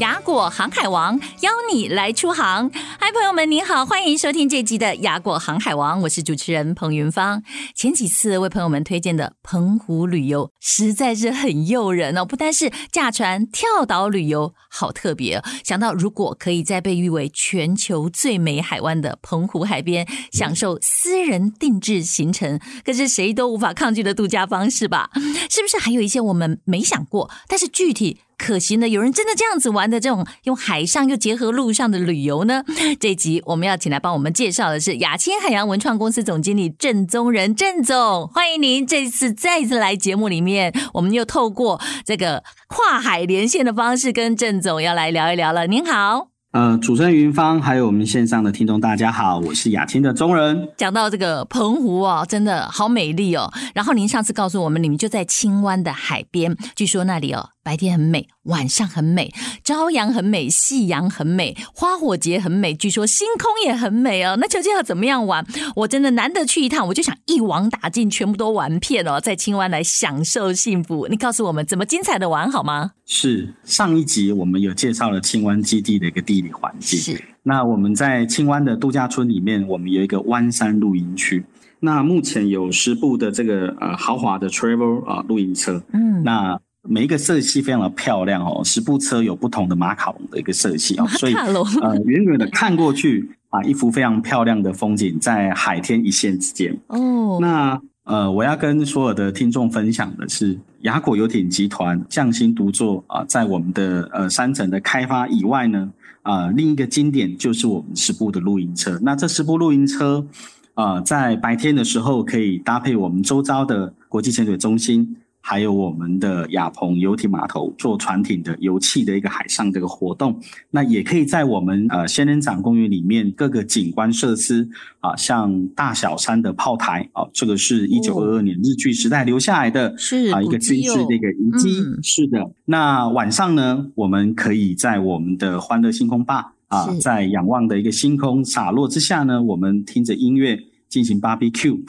雅果航海王邀你来出航，嗨，朋友们，您好，欢迎收听这集的雅果航海王，我是主持人彭云芳。前几次为朋友们推荐的澎湖旅游实在是很诱人哦，不单是驾船跳岛旅游，好特别。想到如果可以在被誉为全球最美海湾的澎湖海边享受私人定制行程，可是谁都无法抗拒的度假方式吧？是不是还有一些我们没想过，但是具体可行的，有人真的这样子玩的这种用海上又结合路上的旅游呢？这一集我们要请来帮我们介绍的是雅青海洋文创公司总经理郑宗仁郑总，欢迎您这次再一次来节目里面，我们又透过这个跨海连线的方式跟郑总要来聊一聊了。您好。呃，主持人云芳，还有我们线上的听众，大家好，我是雅青的宗人。讲到这个澎湖哦，真的好美丽哦。然后您上次告诉我们，你们就在青湾的海边，据说那里哦。白天很美，晚上很美，朝阳很美，夕阳很美，花火节很美，据说星空也很美哦。那究竟要怎么样玩？我真的难得去一趟，我就想一网打尽，全部都玩遍哦，在青湾来享受幸福。你告诉我们怎么精彩的玩好吗？是上一集我们有介绍了青湾基地的一个地理环境。是，那我们在青湾的度假村里面，我们有一个湾山露营区。那目前有十部的这个呃豪华的 travel 啊、呃、露营车。嗯，那。每一个色系非常的漂亮哦，十部车有不同的马卡龙的一个色系哦，所以呃远远的看过去啊，一幅非常漂亮的风景在海天一线之间哦。那呃，我要跟所有的听众分享的是，雅果游艇集团匠心独作啊，在我们的呃三层的开发以外呢，啊另一个经典就是我们十部的露营车。那这十部露营车啊，在白天的时候可以搭配我们周遭的国际潜水中心。还有我们的亚鹏游艇码头做船艇的游憩的一个海上这个活动，那也可以在我们呃仙人掌公园里面各个景观设施啊，像大小山的炮台啊，这个是一九二二年日据时代留下来的，是啊一个军事的一个遗迹，是的。那晚上呢，我们可以在我们的欢乐星空吧啊，在仰望的一个星空洒落之下呢，我们听着音乐进行 barbecue。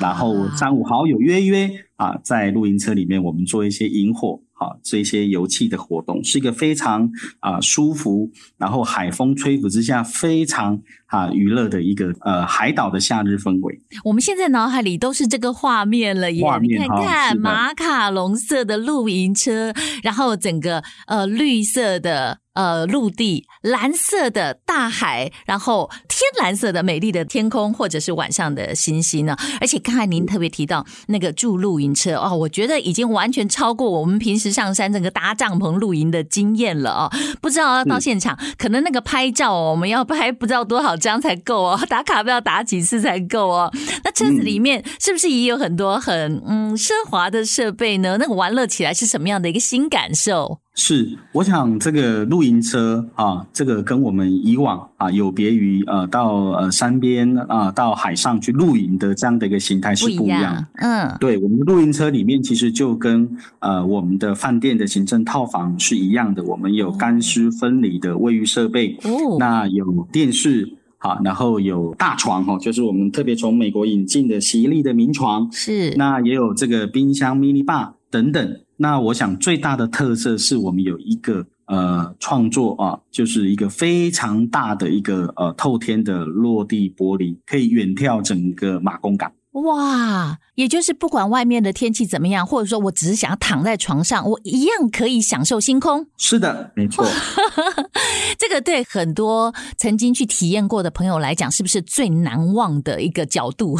然后三五好友约约啊，在露营车里面，我们做一些萤火，好，这些游憩的活动，是一个非常啊舒服，然后海风吹拂之下，非常啊娱乐的一个呃海岛的夏日氛围。我们现在脑海里都是这个画面了耶，画面你看看马卡龙色的露营车，然后整个呃绿色的。呃，陆地蓝色的大海，然后天蓝色的美丽的天空，或者是晚上的星星呢？而且刚才您特别提到那个住露营车哦，我觉得已经完全超过我们平时上山这个搭帐篷露营的经验了哦。不知道要到现场，可能那个拍照哦，我们要拍不知道多少张才够哦，打卡不知道打几次才够哦。那车子里面是不是也有很多很嗯奢华的设备呢？那个玩乐起来是什么样的一个新感受？是，我想这个露营车啊，这个跟我们以往啊有别于呃到呃山边啊到海上去露营的这样的一个形态是不一样。嗯，对，我们的露营车里面其实就跟呃我们的饭店的行政套房是一样的，我们有干湿分离的卫浴设备，哦，那有电视，好，然后有大床哈，就是我们特别从美国引进的洗衣力的名床，是，那也有这个冰箱、mini bar 等等。那我想最大的特色是我们有一个呃创作啊，就是一个非常大的一个呃透天的落地玻璃，可以远眺整个马公港。哇，也就是不管外面的天气怎么样，或者说我只是想要躺在床上，我一样可以享受星空。是的，没错。这个对很多曾经去体验过的朋友来讲，是不是最难忘的一个角度？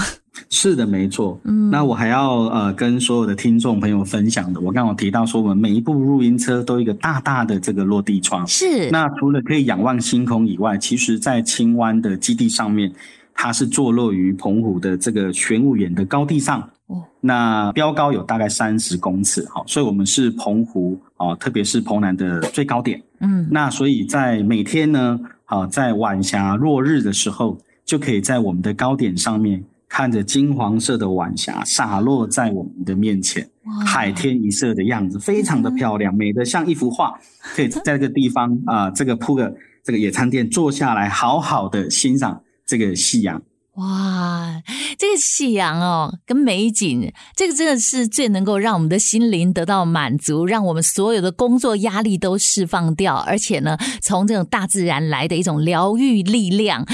是的，没错。嗯，那我还要呃跟所有的听众朋友分享的，我刚刚提到说，我们每一部露营车都有一个大大的这个落地窗。是。那除了可以仰望星空以外，其实在青湾的基地上面，它是坐落于澎湖的这个玄武岩的高地上。哦。那标高有大概三十公尺，好，所以我们是澎湖哦，特别是澎南的最高点。嗯，那所以在每天呢，好，在晚霞落日的时候，就可以在我们的高点上面看着金黄色的晚霞洒落在我们的面前，海天一色的样子，非常的漂亮，美得像一幅画。可以在这个地方啊、呃，这个铺个这个野餐垫，坐下来好好的欣赏这个夕阳。哇，这个夕阳哦，跟美景，这个真的是最能够让我们的心灵得到满足，让我们所有的工作压力都释放掉，而且呢，从这种大自然来的一种疗愈力量。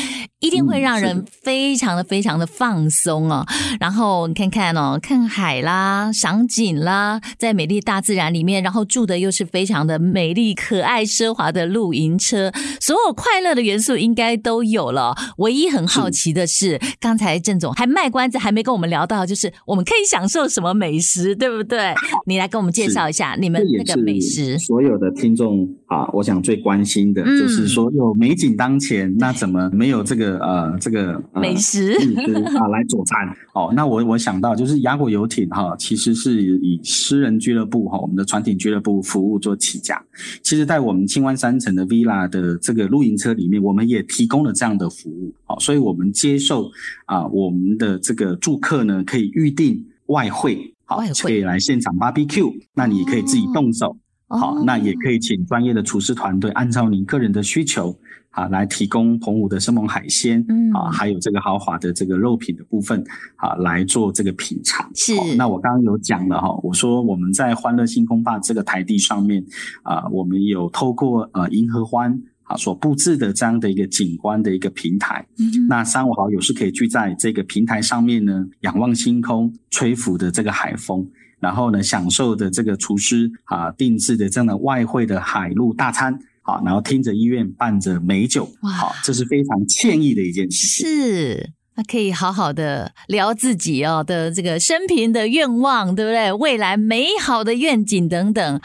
一定会让人非常的非常的放松哦，然后你看看哦，看海啦，赏景啦，在美丽大自然里面，然后住的又是非常的美丽、可爱、奢华的露营车，所有快乐的元素应该都有了。唯一很好奇的是，刚才郑总还卖关子，还没跟我们聊到，就是我们可以享受什么美食，对不对？你来跟我们介绍一下你们那个美食。所有的听众啊，我想最关心的就是说，有美景当前，嗯、那怎么没有这个？呃，这个、呃、美食啊，来佐餐哦。那我我想到就是雅果游艇哈，其实是以私人俱乐部哈，我们的船艇俱乐部服务做起家。其实，在我们青湾山城的 Villa 的这个露营车里面，我们也提供了这样的服务。好，所以我们接受啊，我们的这个住客呢，可以预定外汇，好，可以来现场 barbecue，那你可以自己动手。好，那也可以请专业的厨师团队，按照您个人的需求，啊，来提供澎湖的生猛海鲜，嗯，啊，还有这个豪华的这个肉品的部分，啊，来做这个品尝。是，那我刚刚有讲了哈，我说我们在欢乐星空坝这个台地上面，啊，我们有透过呃银河欢啊所布置的这样的一个景观的一个平台，嗯，那三五好友是可以聚在这个平台上面呢，仰望星空，吹拂的这个海风。然后呢，享受的这个厨师啊定制的这样的外汇的海陆大餐，好，然后听着音乐，伴着美酒，哇，好，这是非常惬意的一件事情。是，那可以好好的聊自己哦的这个生平的愿望，对不对？未来美好的愿景等等。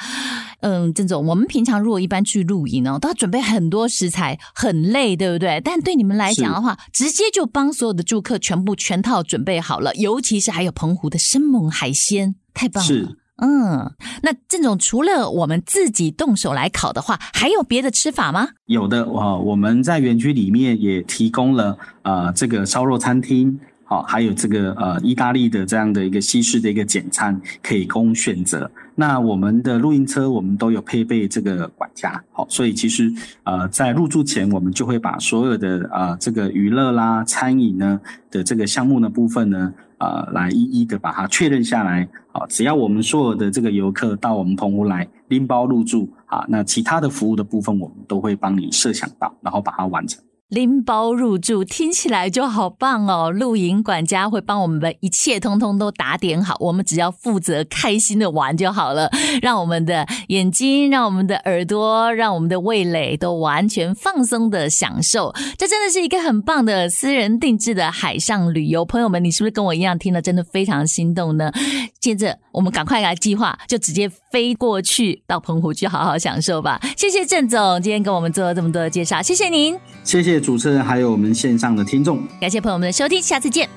嗯，郑总，我们平常如果一般去露营哦，都要准备很多食材，很累，对不对？但对你们来讲的话，直接就帮所有的住客全部全套准备好了，尤其是还有澎湖的生猛海鲜，太棒了。是，嗯，那郑总除了我们自己动手来烤的话，还有别的吃法吗？有的，我，我们在园区里面也提供了呃这个烧肉餐厅。好，还有这个呃，意大利的这样的一个西式的一个简餐可以供选择。那我们的露营车，我们都有配备这个管家。好，所以其实呃，在入住前，我们就会把所有的呃这个娱乐啦、餐饮呢的这个项目的部分呢，呃，来一一的把它确认下来。好，只要我们所有的这个游客到我们澎湖来拎包入住啊，那其他的服务的部分，我们都会帮你设想到，然后把它完成。拎包入住听起来就好棒哦！露营管家会帮我们的一切通通都打点好，我们只要负责开心的玩就好了。让我们的眼睛、让我们的耳朵、让我们的味蕾都完全放松的享受。这真的是一个很棒的私人定制的海上旅游。朋友们，你是不是跟我一样听了真的非常心动呢？接着我们赶快来计划，就直接飞过去到澎湖去好好享受吧。谢谢郑总今天跟我们做了这么多的介绍，谢谢您，谢谢。主持人还有我们线上的听众，感谢朋友们的收听，下次见。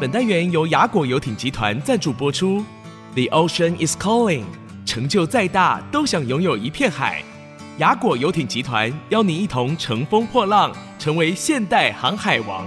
本单元由雅果游艇集团赞助播出。The ocean is calling，成就再大都想拥有一片海。雅果游艇集团邀您一同乘风破浪，成为现代航海王。